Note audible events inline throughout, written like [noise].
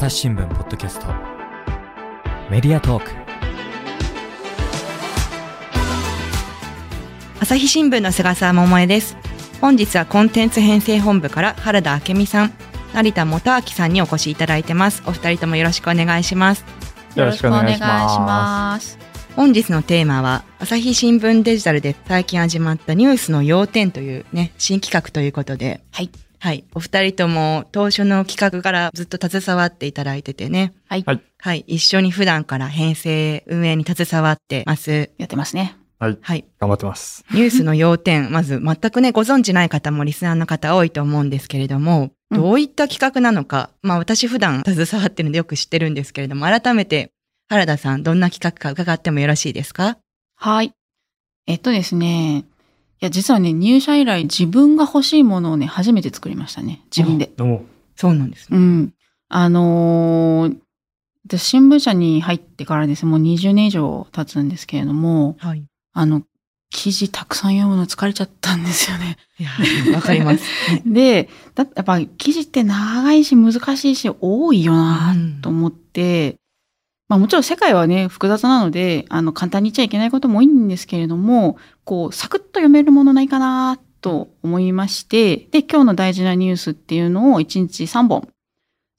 朝日新聞ポッドキャスト。メディアトーク。朝日新聞の菅沢桃江です。本日はコンテンツ編成本部から原田明美さん成田元明さんにお越しいただいてます。お二人ともよろしくお願いします。よろしくお願いします。本日のテーマは朝日新聞デジタルで最近始まったニュースの要点というね新企画ということで。はい。はいお二人とも当初の企画からずっと携わっていただいててねはい。はいはい一緒に普段から編成運営に携わってますやってますね。はい。はい頑張ってます。ニュースの要点、[laughs] まず全くね、ご存知ない方もリスナーの方多いと思うんですけれども、うんどういった企画なのか、まあ私普段携わってるのでよく知ってるんですけれども、改めて原田さん、どんな企画か伺ってもよろしいですか？はい。えっとですね。いや、実はね、入社以来自分が欲しいものをね、初めて作りましたね。自分で。どうも。そうなんですね。うん。あのー私新聞社に入ってからですねもう20年以上経つんですけれども、はい。あの、記事たくさん読むの疲れちゃったんですよね。いや、わかります。ね [laughs] で、だやっぱ記事って長いし難しいし多いよなうんと思って、まあもちろん世界はね、複雑なので、あの、簡単に言っちゃいけないことも多いんですけれども、こう、サクッと読めるものないかなと思いまして、で、今日の大事なニュースっていうのを1日3本、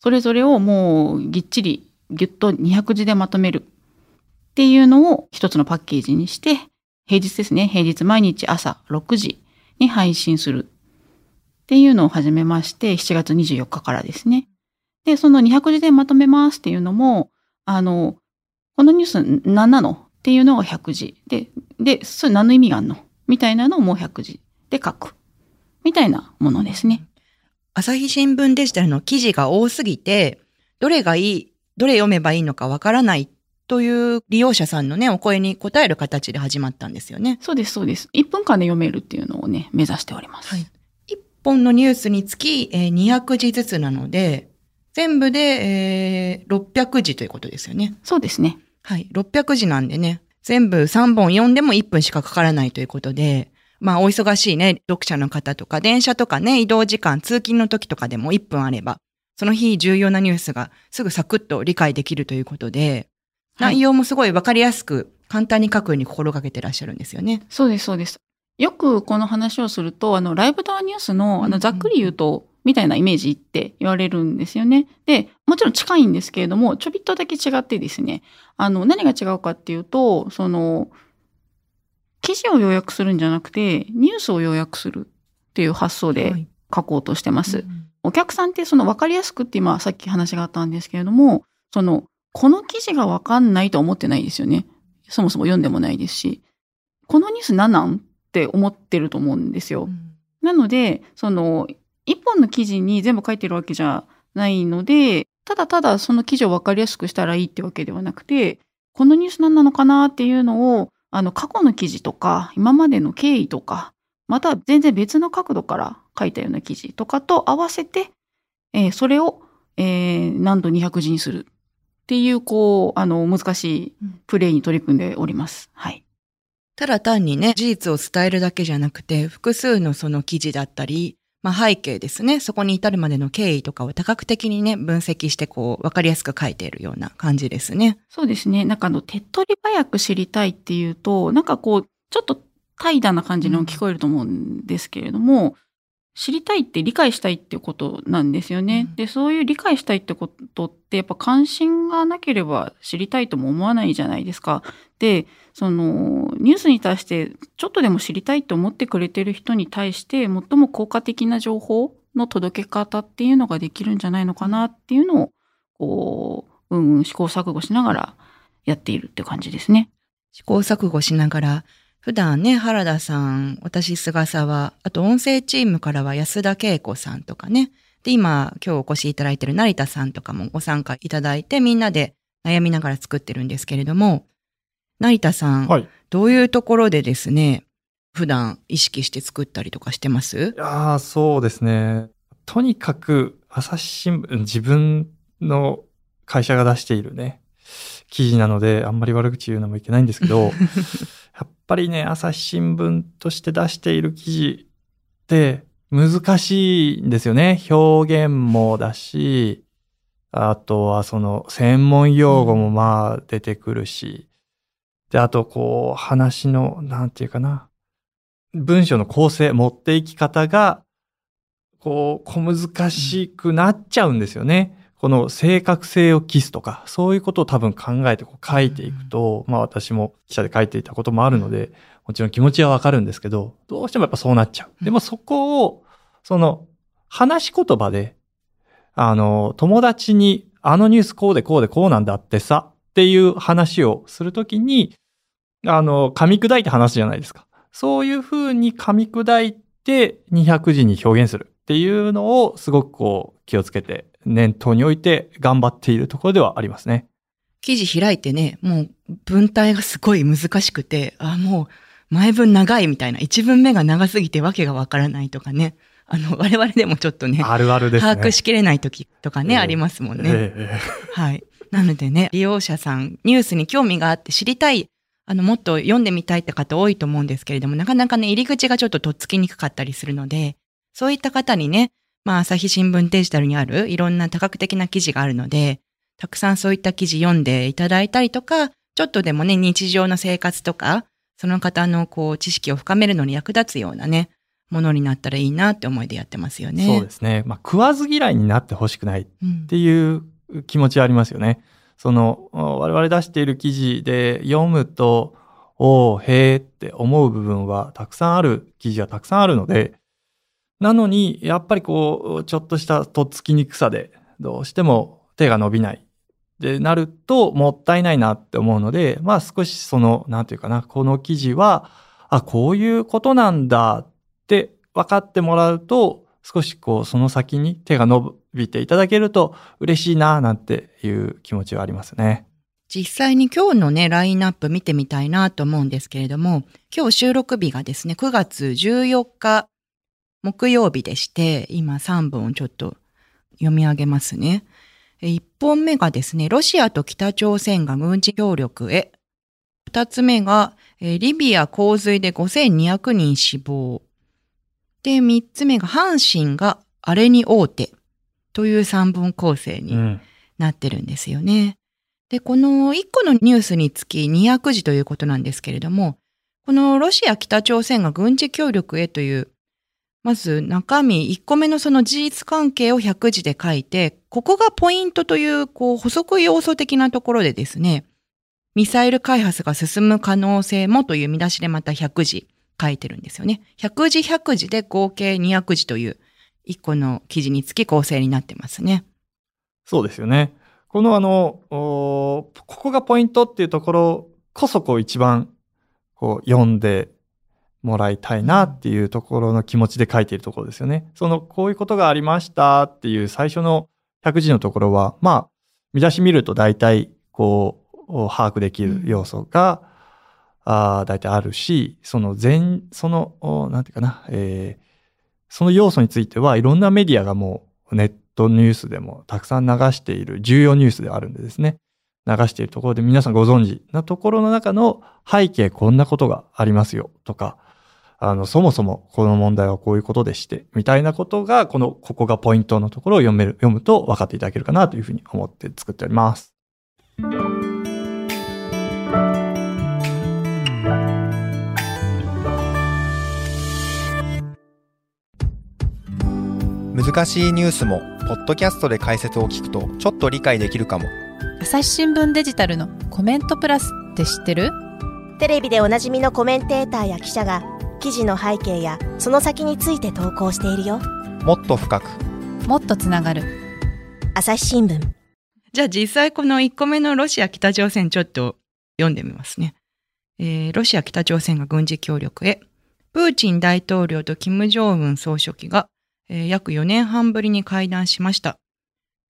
それぞれをもうぎっちり、ぎゅっと200字でまとめるっていうのを一つのパッケージにして、平日ですね、平日毎日朝6時に配信するっていうのを始めまして、7月24日からですね。で、その200字でまとめますっていうのも、あの、このニュース何なの？っていうのが100字。で、で、それ何の意味があるの？みたいなのをもう100字で書く。みたいなものですね。朝日新聞デジタルの記事が多すぎて、どれがいい、どれ読めばいいのかわからないという利用者さんのね、お声に応える形で始まったんですよね。そうです、そうです。1分間で読めるっていうのをね、目指しております。はい一本のニュースにつき、えー200字ずつなので、全部で、えー600字ということですよね。そうですね。はい。600字なんでね、全部3本読んでも1分しかかからないということで、まあお忙しいね、読者の方とか、電車とかね、移動時間、通勤の時とかでも1分あれば、その日重要なニュースがすぐサクッと理解できるということで、はい内容もすごいわかりやすく、簡単に書くように心がけてらっしゃるんですよね。そうです、そうです。よくこの話をすると、あの、ライブドアニュースの、あの、ざっくり言うと、みたいなイメージって言われるんですよね。で、もちろん近いんですけれども、ちょびっとだけ違ってですね、あの、何が違うかっていうと、その、記事を要約するんじゃなくて、ニュースを要約するっていう発想はでい書こうとしてます。うんお客さんってその分かりやすくって今さっき話があったんですけれども、その、この記事が分かんないとは思ってないですよね。そもそも読んでもないですし、このニュース何なんって思ってると思うんですよ。なので、その、一本の記事に全部書いてるわけじゃないので、ただただその記事を分かりやすくしたらいいってわけではなくて、このニュース何なのかなっていうのを、あの、過去の記事とか、今までの経緯とか、また全然別の角度から書いたような記事とかと合わせて、えーそれを、えー何度200字にするっていう、こう、あの、難しいプレイに取り組んでおります。はい。ただ単にね、事実を伝えるだけじゃなくて、複数のその記事だったり、まあ背景ですね、そこに至るまでの経緯とかを多角的にね、分析してこう、わかりやすく書いているような感じですね。そうですね。なんかあの、手っ取り早く知りたいっていうと、なんかこう、ちょっと怠惰な感じの聞こえると思うんですけれども、知りたいって理解したいってことなんですよね。うんで、そういう理解したいってことって、やっぱ関心がなければ知りたいとも思わないじゃないですか。で、その、ニュースに対して、ちょっとでも知りたいと思ってくれてる人に対して、最も効果的な情報の届け方っていうのができるんじゃないのかなっていうのを、こう、うんうん試行錯誤しながらやっているって感じですね。試行錯誤しながら、普段ね、原田さん、私、菅沢、あと音声チームからは安田恵子さんとかね。で、今、今日お越しいただいてる成田さんとかもご参加いただいて、みんなで悩みながら作ってるんですけれども、成田さん、はい。いどういうところでですね、普段意識して作ったりとかしてます？やーそうですね。とにかく、朝日新聞、自分の会社が出しているね、記事なので、あんまり悪口言うのもいけないんですけど、[laughs] やっぱりね、朝日新聞として出している記事って難しいんですよね。表現もだし、あとはその専門用語もまあ出てくるし、で、あとこう話の、なんていうかな、文章の構成、持っていき方が、こう、小難しくなっちゃうんですよね。この正確性を期すとか、そういうことを多分考えてこう書いていくと、まあ私も記者で書いていたこともあるので、もちろん気持ちはわかるんですけど、どうしてもやっぱそうなっちゃう。でもそこを、その、話し言葉で、あの、友達に、あのニュースこうでこうでこうなんだってさ、っていう話をするときに、あの、噛み砕いて話すじゃないですか。そういうふうに噛み砕いて200字に表現するっていうのをすごくこう気をつけて念頭に置いて頑張っているところではありますね。記事開いてね、もう文体がすごい難しくて、あ、もう前文長いみたいな、一文目が長すぎてわけがわからないとかね。あの、我々でもちょっとね、あるあるですね。把握しきれない時とかね、ええありますもんね。ええはい。なのでね、利用者さん、ニュースに興味があって知りたい、あの、もっと読んでみたいって方多いと思うんですけれども、なかなかね、入り口がちょっととっつきにくかったりするので、そういった方にね、まあ、朝日新聞デジタルにあるいろんな多角的な記事があるので、たくさんそういった記事読んでいただいたりとか、ちょっとでもね、日常の生活とか、その方のこう、知識を深めるのに役立つようなね、ものになったらいいなって思いでやってますよね。そうですね。まあ、食わず嫌いになってほしくないっていう気持ちはありますよね。その、我々出している記事で読むと、おー、へーって思う部分はたくさんある記事はたくさんあるので、なのに、やっぱりこう、ちょっとしたとっつきにくさで、どうしても手が伸びない。で、なると、もったいないなって思うので、まあ少しその、なんていうかな、この記事は、あ、こういうことなんだって分かってもらうと、少しこう、その先に手が伸びていただけると嬉しいな、なんていう気持ちはありますね。実際に今日のね、ラインナップ見てみたいなと思うんですけれども、今日収録日がですね、9月14日木曜日でして、今3本ちょっと読み上げますね。1本目がですね、ロシアと北朝鮮が軍事協力へ。2つ目が、リビア洪水で5200人死亡。で、3つ目が、阪神があれに大手という3本構成にうん。なってるんですよね。で、この1個のニュースにつき200字ということなんですけれども、このロシア北朝鮮が軍事協力へという、まず中身1個目のその事実関係を100字で書いて、ここがポイントという、こう補足要素的なところでですね、ミサイル開発が進む可能性もという見出しでまた100字書いてるんですよね。100字100字で合計200字という1個の記事につき構成になってますね。そうですよね。このあの、ここがポイントっていうところこそこう一番こう読んでもらいたいなっていうところの気持ちで書いているところですよね。そのこういうことがありましたっていう最初の100字のところは、まあ、見出し見ると大体こう把握できる要素が、あ大体あるし、その全、その、なんていうかな、えーその要素についてはいろんなメディアがもうネットニュースでもたくさん流している重要ニュースであるんでですね。流しているところで皆さんご存知なところの中の背景こんなことがありますよとか、あの、そもそもこの問題はこういうことでして、みたいなことが、この、ここがポイントのところを読める、読むと分かっていただけるかなというふうに思って作っております。難しいニュースもポッドキャストで解説を聞くとちょっと理解できるかも。朝日新聞デジタルのコメントプラスって知ってる？テレビでおなじみのコメンテーターや記者が記事の背景やその先について投稿しているよ。もっと深く。もっとつながる。朝日新聞。じゃあ実際この1個目のロシア北朝鮮ちょっと読んでみますね。えーロシア北朝鮮が軍事協力へ。プーチン大統領と金正恩総書記が、えー約4年半ぶりに会談しました。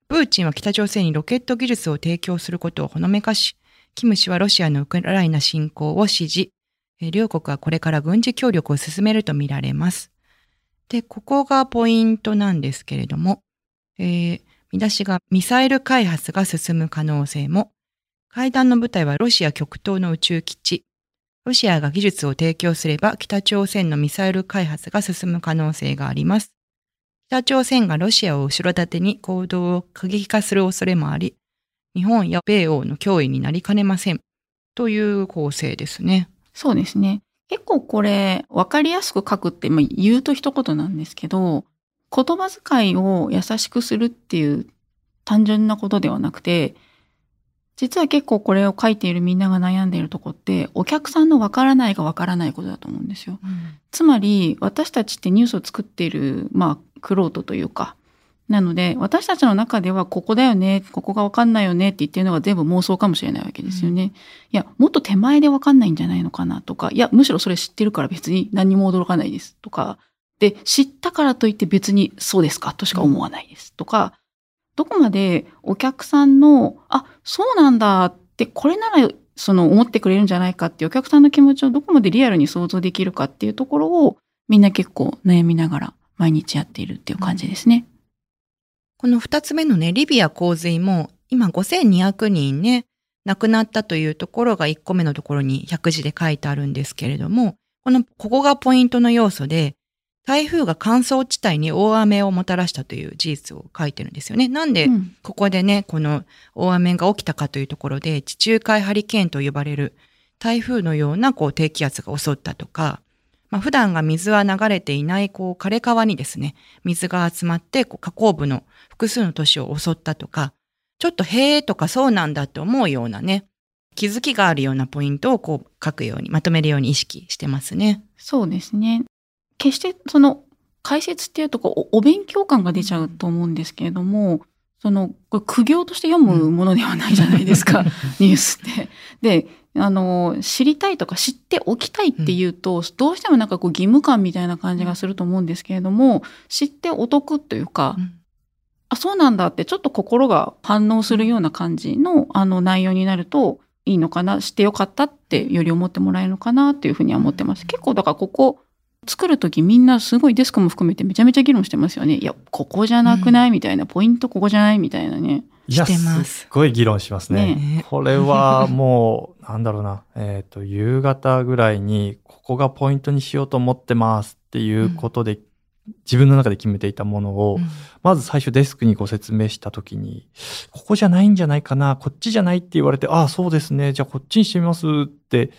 プーチンは北朝鮮にロケット技術を提供することをほのめかし、キム氏はロシアのウクライナ侵攻を支持。えー両国はこれから軍事協力を進めるとみられます。で、ここがポイントなんですけれども、えー見出しがミサイル開発が進む可能性も、会談の舞台はロシア極東の宇宙基地。ロシアが技術を提供すれば北朝鮮のミサイル開発が進む可能性があります。北朝鮮がロシアを後ろ盾に行動を過激化する恐れもあり、日本や米欧の脅威になりかねません。という構成ですね。そうですね。結構これ、わかりやすく書くって、まあ、言うと一言なんですけど、言葉遣いを優しくするっていう単純なことではなくて、実は結構これを書いているみんなが悩んでいるとこって、お客さんのわからないがわからないことだと思うんですよ。つまり、私たちってニュースを作っている、まあ、クロートというか、なので、私たちの中ではここだよね、ここがわかんないよねって言ってるのが全部妄想かもしれないわけですよね。いや、もっと手前でわかんないんじゃないのかなとか、いや、むしろそれ知ってるから別に何にも驚かないですとか、で、知ったからといって別にそうですかとしか思わないですとか、どこまでお客さんの、あ、そうなんだって、これならその思ってくれるんじゃないかっていうお客さんの気持ちをどこまでリアルに想像できるかっていうところをみんな結構悩みながら毎日やっているっていう感じですね。この二つ目のね、リビア洪水も、今5200人ね、亡くなったというところが1個目のところに100字で書いてあるんですけれども、この、ここがポイントの要素で、台風が乾燥地帯に大雨をもたらしたという事実を書いてるんですよね。なんで、うんここでね、この大雨が起きたかというところで、地中海ハリケーンと呼ばれる台風のようなこう低気圧が襲ったとか、まあ、普段が水は流れていないこう枯れ川にですね、水が集まってこう河口部の複数の都市を襲ったとか、ちょっとへーとかそうなんだって思うようなね、気づきがあるようなポイントをこう書くように、まとめるように意識してますね。そうですね。決してその解説っていうとこうお勉強感が出ちゃうと思うんですけれども、そのこれ苦行として読むものではないじゃないですか、ニュースって。で、あの、知りたいとか知っておきたいっていうと、どうしてもなんかこう義務感みたいな感じがすると思うんですけれども、知ってお得というか、うんあ、そうなんだってちょっと心が反応するような感じのあの内容になるといいのかな、知ってよかったってより思ってもらえるのかなっていうふうには思ってます。結構だからここ作るときみんなすごいデスクも含めてめちゃめちゃ議論してますよね。いや、ここじゃなくない？みたいな、ポイントここじゃない？みたいなね。いや、してます。すっごい議論しますね。ね。これはもう、なんだろうな、えっ、と、夕方ぐらいに、ここがポイントにしようと思ってますっていうことで、自分の中で決めていたものを、うん。まず最初デスクにご説明したときに、ここじゃないんじゃないかな、こっちじゃないって言われて、ああ、そうですね、じゃあこっちにしてみますって、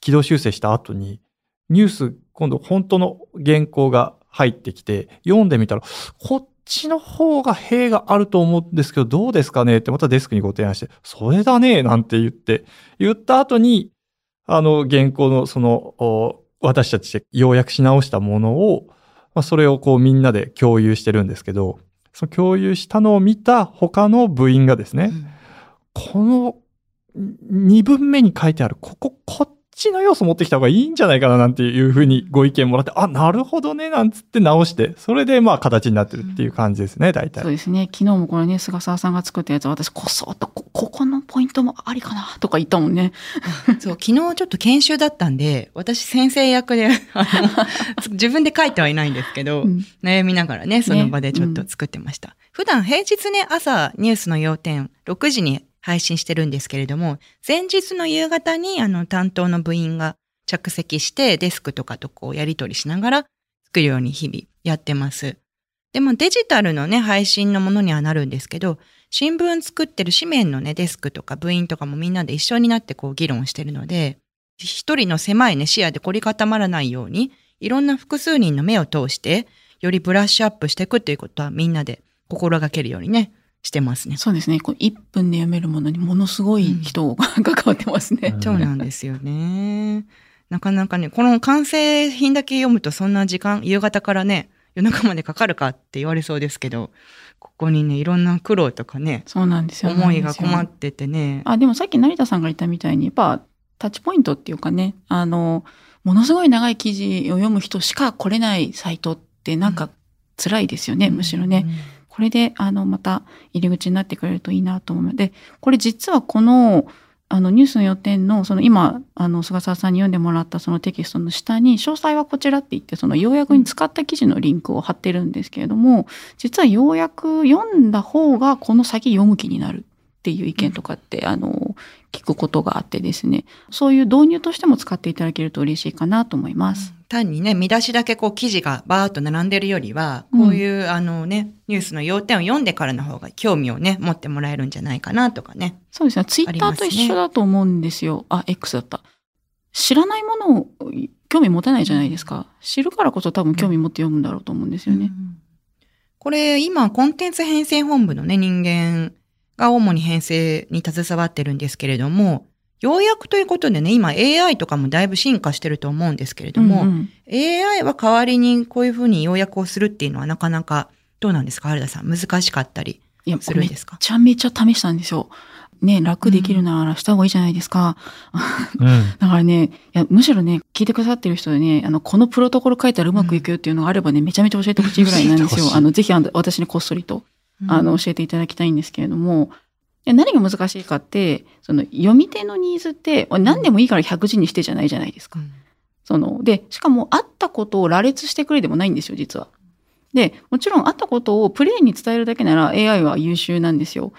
軌道修正した後に、ニュース、今度本当の原稿が入ってきて、読んでみたら、こっちの方が弊があると思うんですけど、どうですかねってまたデスクにご提案して、それだね、なんて言って、言った後に、あの、原稿のその、お私たちで要約し直したものを、まあ、それをこうみんなで共有してるんですけど、その共有したのを見た他の部員がですね、この2文目に書いてある、ここ、こっちの要素持ってきた方がいいんじゃないかななんていうふうにご意見もらって、あ、なるほどね、なんつって直して、それでまあ形になってるっていう感じですね、大体。そうですね。昨日もこれね、菅沢さんが作ったやつ、私こそっとこ、ここのポイントもありかなとか言ったもんね。そう、昨日ちょっと研修だったんで、私先生役で、[laughs] 自分で書いてはいないんですけど、うん悩みながらね、その場でちょっと作ってました。普段平日ね、朝ニュースの要点6時に配信してるんですけれども、前日の夕方にあの担当の部員が着席してデスクとかとこうやり取りしながら作るように日々やってます。でもデジタルのね、配信のものにはなるんですけど、新聞作ってる紙面のね、デスクとか部員とかもみんなで一緒になってこう議論してるので、一人の狭いね、視野で凝り固まらないように、いろんな複数人の目を通して、よりブラッシュアップしていくっていうことはみんなで心がけるようにね、してますね。そうですね。こう1分で読めるものにものすごい人が [laughs] 関わってますね。うんそうなんですよね。なかなかね、この完成品だけ読むとそんな時間、夕方からね、夜中までかかるかって言われそうですけど、ここにね、いろんな苦労とかね、そうなんですよ。思いが困っっててね。あ、でもさっき成田さんが言ったみたいに、やっぱタッチポイントっていうかね、あの、ものすごい長い記事を読む人しか来れないサイトってなんか辛いですよね、むしろね。これで、あの、また入り口になってくれるといいなと思う。ので、これ実はこの、あの、ニュースの予定の、その今、あの、菅沢さんに読んでもらったそのテキストの下に、詳細はこちらって言って、その要約に使った記事のリンクを貼ってるんですけれども、実は要約読んだ方がこの先読む気になるっていう意見とかって、あの、聞くことがあってですね、そういう導入としても使っていただけると嬉しいかなと思います。うん単にね、見出しだけこう記事がバーッと並んでるよりは、こういう、あのね、ニュースの要点を読んでからの方が興味をね、持ってもらえるんじゃないかなとかね。そうですね。ツイッターと一緒だと思うんですよ。あ X だった。知らないものを興味持てないじゃないですか。知るからこそ多分興味持って読むんだろうと思うんですよね。うんこれ、今、コンテンツ編成本部のね、人間が主に編成に携わってるんですけれども、要約ということでね、今 AI とかもだいぶ進化してると思うんですけれども、うんうん AI は代わりにこういうふうに要約をするっていうのはなかなかどうなんですか？原田さん。難しかったりいや、するんですか？めちゃめちゃ試したんですよ。ね、楽できるならした方がいいじゃないですか。うん。[laughs] だからね、いや、むしろね、聞いてくださってる人でね、あの、このプロトコル書いたらうまくいくよっていうのがあればね、めちゃめちゃ教えてほしいぐらいなんですよあの、ぜひあの私にこっそりと、あの、教えていただきたいんですけれども、何が難しいかって、その、読み手のニーズって、何でもいいから100字にしてじゃないじゃないですか。うんその、で、しかも、あったことを羅列してくれでもないんですよ、実は。で、もちろん、あったことをプレイに伝えるだけなら AI は優秀なんですよ。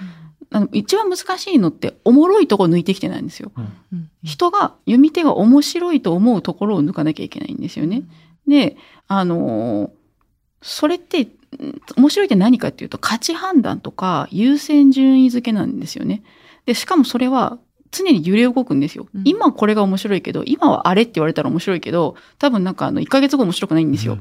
あの一番難しいのって、おもろいとこ抜いてきてなんですよ。うん人が、読み手が面白いと思うところを抜かなきゃいけないんですよね。で、あのーそれって、うん面白いって何かっていうと、価値判断とか優先順位付けなんですよね。で、しかもそれは常に揺れ動くんですよ。うん今これが面白いけど、今はあれって言われたら面白いけど、多分なんかあの、1ヶ月後面白くないんですよ。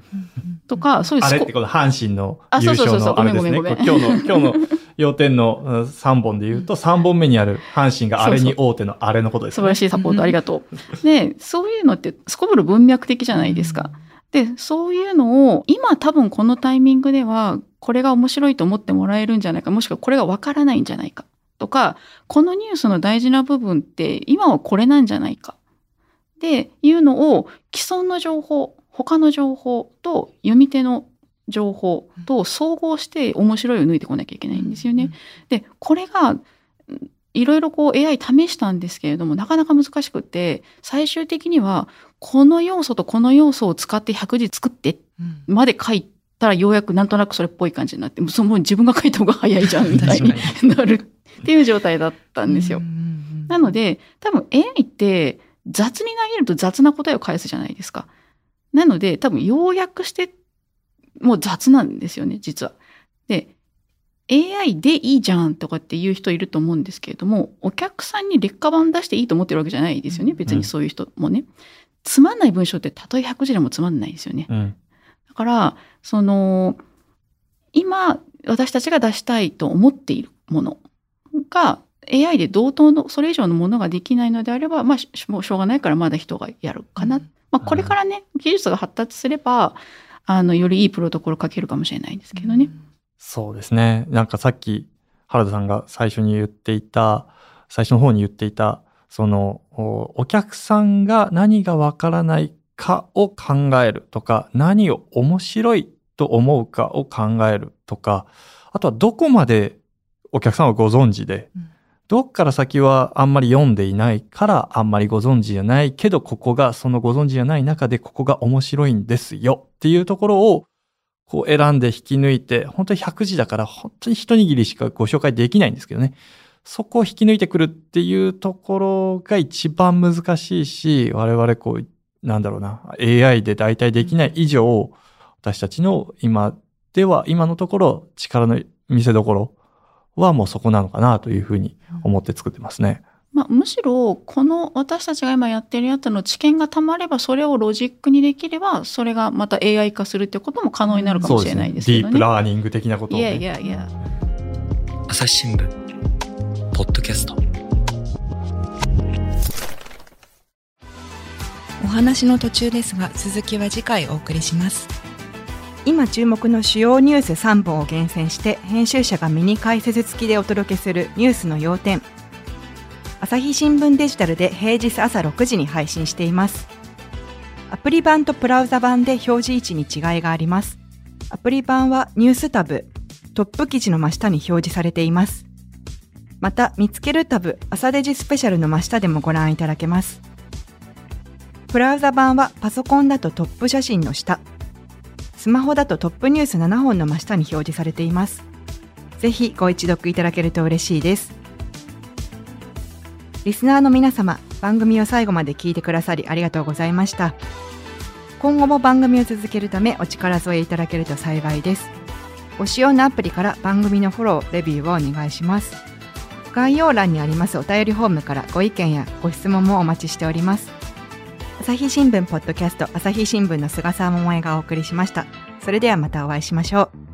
とか、そういうあれってこの阪神のあ優勝そうそうそうそうのあれですね。ごめんごめんこう今日の、[laughs] 今日の要点のうん3本で言うと、3本目にある阪神があれに大手のあれのことですね。素晴らしいサポートありがとう。[laughs] で、そういうのってすこぶる文脈的じゃないですか。で、そういうのを今多分このタイミングではこれが面白いと思ってもらえるんじゃないか、もしくはこれがわからないんじゃないかとか、このニュースの大事な部分って今はこれなんじゃないかっていうのを既存の情報、他の情報と読み手の情報と総合して面白いを抜いてこなきゃいけないんですよね。で、これが、うんいろいろこう AI 試したんですけれども、なかなか難しくて、最終的には、この要素とこの要素を使って100字作ってうんまで書いたらようやくなんとなくそれっぽい感じになって、もうその自分が書いた方が早いじゃんみたいになるっていう状態だったんですよなので、多分 AI って雑に投げると雑な答えを返すじゃないですか。なので、多分要約してもう雑なんですよね、実は。で、AI でいいじゃんとかっていう人いると思うんですけれども、お客さんに劣化版出していいと思ってるわけじゃないですよね。別にそういう人もね。つまんない文章ってたとえ100字でもつまんないですよね。うん。だから、その、今、私たちが出したいと思っているものが、AI で同等の、それ以上のものができないのであれば、まあ、しょうがないからまだ人がやるかな。まあ、これからね、技術が発達すれば、あの、よりいいプロトコル書けるかもしれないですけどね。そうですね。なんかさっき原田さんが最初に言っていた、最初の方に言っていた、その、おお客さんが何がわからないかを考えるとか、何を面白いと思うかを考えるとか、あとはどこまでお客さんはご存知で、うんどっから先はあんまり読んでいないからあんまりご存知じゃないけど、ここがそのご存知じゃない中でここが面白いんですよっていうところをこう選んで引き抜いて、本当に100字だから本当に一握りしかご紹介できないんですけどね。そこを引き抜いてくるっていうところが一番難しいし、我々こう、なんだろうな、AI で代替できない以上、私たちの今では、今のところ力の見せ所はもうそこなのかなというふうに思って作ってますね。まあ、むしろ、この私たちが今やってるやつの知見がたまれば、それをロジックにできれば、それがまた AI 化するってことも可能になるかもしれないですけどね。ディープラーニング的なことを、いね。やいやいや。朝日新聞ポッドキャストお話の途中ですが続きは次回お送りします今注目の主要ニュース3本を厳選して編集者がミニ解説付きでお届けするニュースの要点朝日新聞デジタルで平日朝6時に配信しています。アプリ版とブラウザ版で表示位置に違いがあります。アプリ版はニュースタブトップ記事の真下に表示されています。また見つけるタブ朝デジスペシャルの真下でもご覧いただけます。ブラウザ版はパソコンだとトップ写真の下、スマホだとトップニュース7本の真下に表示されています。ぜひご一読いただけると嬉しいです。リスナーの皆様、番組を最後まで聞いてくださりありがとうございました。今後も番組を続けるためお力添えいただけると幸いです。ご使用のアプリから番組のフォロー、レビューをお願いします。概要欄にありますお便りフォームからご意見やご質問もお待ちしております。朝日新聞ポッドキャスト朝日新聞の菅沢桃江がお送りしました。それではまたお会いしましょう。